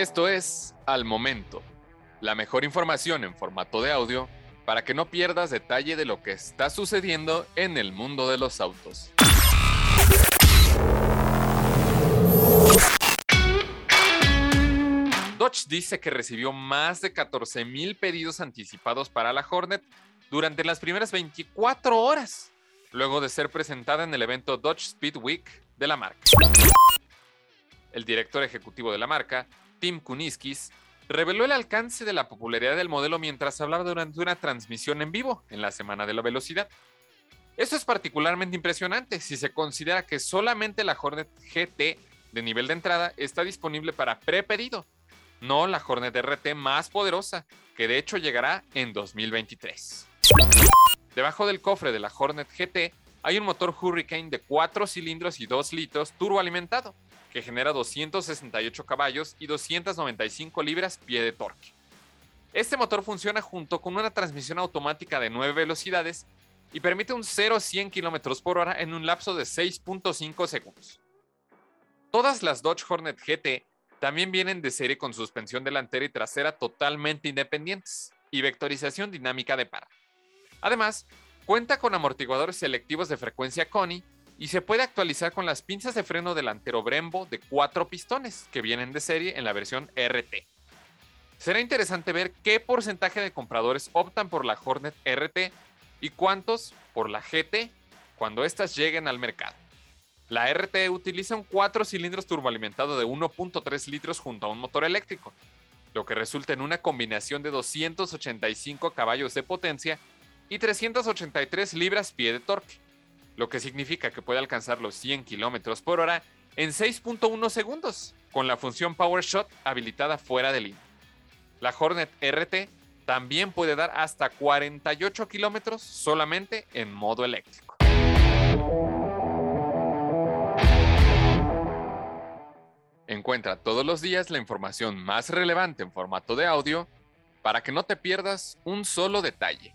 Esto es Al Momento, la mejor información en formato de audio para que no pierdas detalle de lo que está sucediendo en el mundo de los autos. Dodge dice que recibió más de 14.000 pedidos anticipados para la Hornet durante las primeras 24 horas, luego de ser presentada en el evento Dodge Speed Week de la marca. El director ejecutivo de la marca, Tim Kuniskis, reveló el alcance de la popularidad del modelo mientras hablaba durante una transmisión en vivo en la Semana de la Velocidad. Esto es particularmente impresionante si se considera que solamente la Hornet GT de nivel de entrada está disponible para prepedido, no la Hornet RT más poderosa, que de hecho llegará en 2023. Debajo del cofre de la Hornet GT hay un motor Hurricane de 4 cilindros y 2 litros turboalimentado, que genera 268 caballos y 295 libras pie de torque. Este motor funciona junto con una transmisión automática de 9 velocidades y permite un 0 a 100 km por hora en un lapso de 6.5 segundos. Todas las Dodge Hornet GT también vienen de serie con suspensión delantera y trasera totalmente independientes y vectorización dinámica de par. Además, cuenta con amortiguadores selectivos de frecuencia CONI y se puede actualizar con las pinzas de freno delantero Brembo de 4 pistones que vienen de serie en la versión RT. Será interesante ver qué porcentaje de compradores optan por la Hornet RT y cuántos por la GT cuando éstas lleguen al mercado. La RT utiliza un 4 cilindros turboalimentado de 1.3 litros junto a un motor eléctrico, lo que resulta en una combinación de 285 caballos de potencia y 383 libras pie de torque lo que significa que puede alcanzar los 100 km por hora en 6.1 segundos, con la función PowerShot habilitada fuera de línea. La Hornet RT también puede dar hasta 48 kilómetros solamente en modo eléctrico. Encuentra todos los días la información más relevante en formato de audio para que no te pierdas un solo detalle.